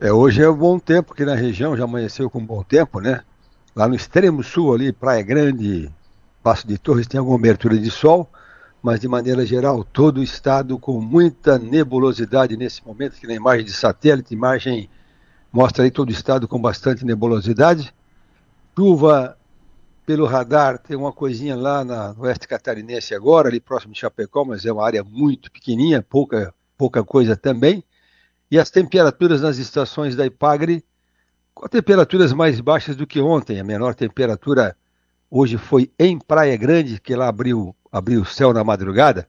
É, hoje é um bom tempo aqui na região, já amanheceu com um bom tempo, né? Lá no extremo sul ali, Praia Grande, Passo de Torres, tem alguma abertura de sol, mas de maneira geral, todo o estado com muita nebulosidade nesse momento, que na imagem de satélite, imagem mostra aí todo o estado com bastante nebulosidade. Chuva pelo radar, tem uma coisinha lá na, no oeste catarinense agora, ali próximo de Chapecó, mas é uma área muito pequenininha, pouca, pouca coisa também. E as temperaturas nas estações da Ipagre, com temperaturas mais baixas do que ontem. A menor temperatura hoje foi em Praia Grande, que lá abriu, abriu o céu na madrugada.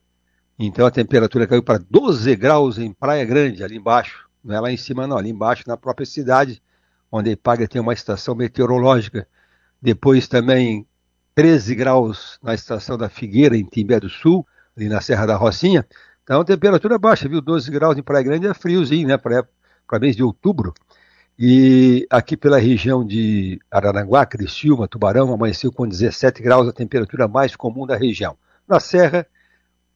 Então a temperatura caiu para 12 graus em Praia Grande, ali embaixo. Não é lá em cima, não, ali embaixo, na própria cidade, onde a Ipagre tem uma estação meteorológica. Depois também 13 graus na estação da Figueira, em Timbé do Sul, ali na Serra da Rocinha. Então, temperatura baixa, viu? 12 graus em Praia Grande é friozinho, né? Para mês de outubro. E aqui pela região de Araranguá, Criciúma, Tubarão, amanheceu com 17 graus, a temperatura mais comum da região. Na Serra,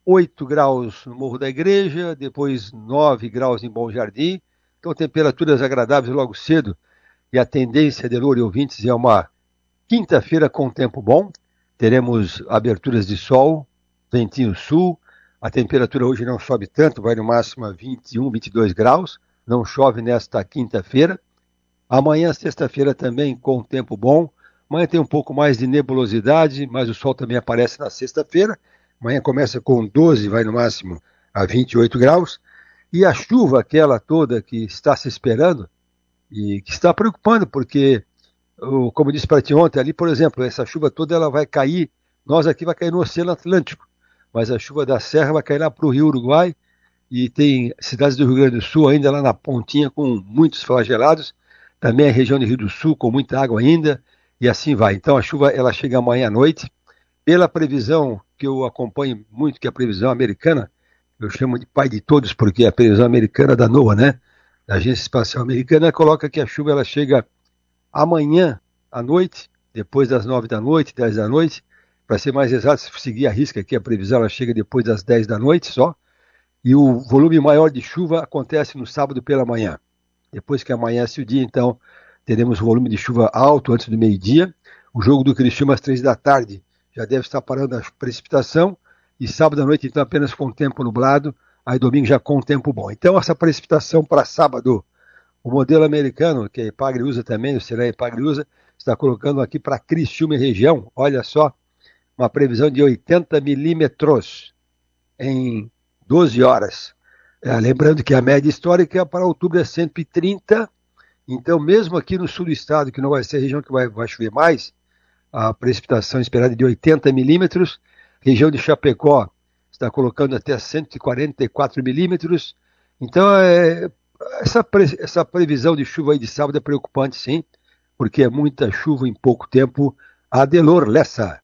8 graus no Morro da Igreja, depois 9 graus em Bom Jardim. Então, temperaturas agradáveis logo cedo. E a tendência de e ouvintes é uma quinta-feira com tempo bom. Teremos aberturas de sol, ventinho sul, a temperatura hoje não sobe tanto, vai no máximo a 21, 22 graus. Não chove nesta quinta-feira. Amanhã, sexta-feira, também com tempo bom. Amanhã tem um pouco mais de nebulosidade, mas o sol também aparece na sexta-feira. Amanhã começa com 12, vai no máximo a 28 graus. E a chuva, aquela toda que está se esperando e que está preocupando, porque, como eu disse para ti ontem, ali, por exemplo, essa chuva toda ela vai cair, nós aqui vai cair no Oceano Atlântico mas a chuva da serra vai cair lá para o Rio Uruguai e tem cidades do Rio Grande do Sul ainda lá na pontinha com muitos flagelados, também a região do Rio do Sul com muita água ainda e assim vai. Então a chuva ela chega amanhã à noite. Pela previsão que eu acompanho muito, que é a previsão americana, eu chamo de pai de todos porque é a previsão americana da NOAA, né? Da Agência Espacial Americana coloca que a chuva ela chega amanhã à noite, depois das nove da noite, dez da noite, para ser mais exato, se seguir a risca aqui, a previsão ela chega depois das 10 da noite só. E o volume maior de chuva acontece no sábado pela manhã. Depois que amanhece o dia, então, teremos volume de chuva alto antes do meio-dia. O jogo do Criciúma às três da tarde já deve estar parando a precipitação. E sábado à noite, então, apenas com tempo nublado. Aí domingo já com tempo bom. Então, essa precipitação para sábado, o modelo americano, que a Epagre usa também, o Será Epagre usa, está colocando aqui para Criciúma e região. Olha só, uma previsão de 80 milímetros em 12 horas. É, lembrando que a média histórica para outubro é 130, então mesmo aqui no sul do estado, que não vai ser a região que vai, vai chover mais, a precipitação esperada é de 80 milímetros, região de Chapecó está colocando até 144 milímetros, então é, essa, pre, essa previsão de chuva aí de sábado é preocupante sim, porque é muita chuva em pouco tempo. Adelor Lessa.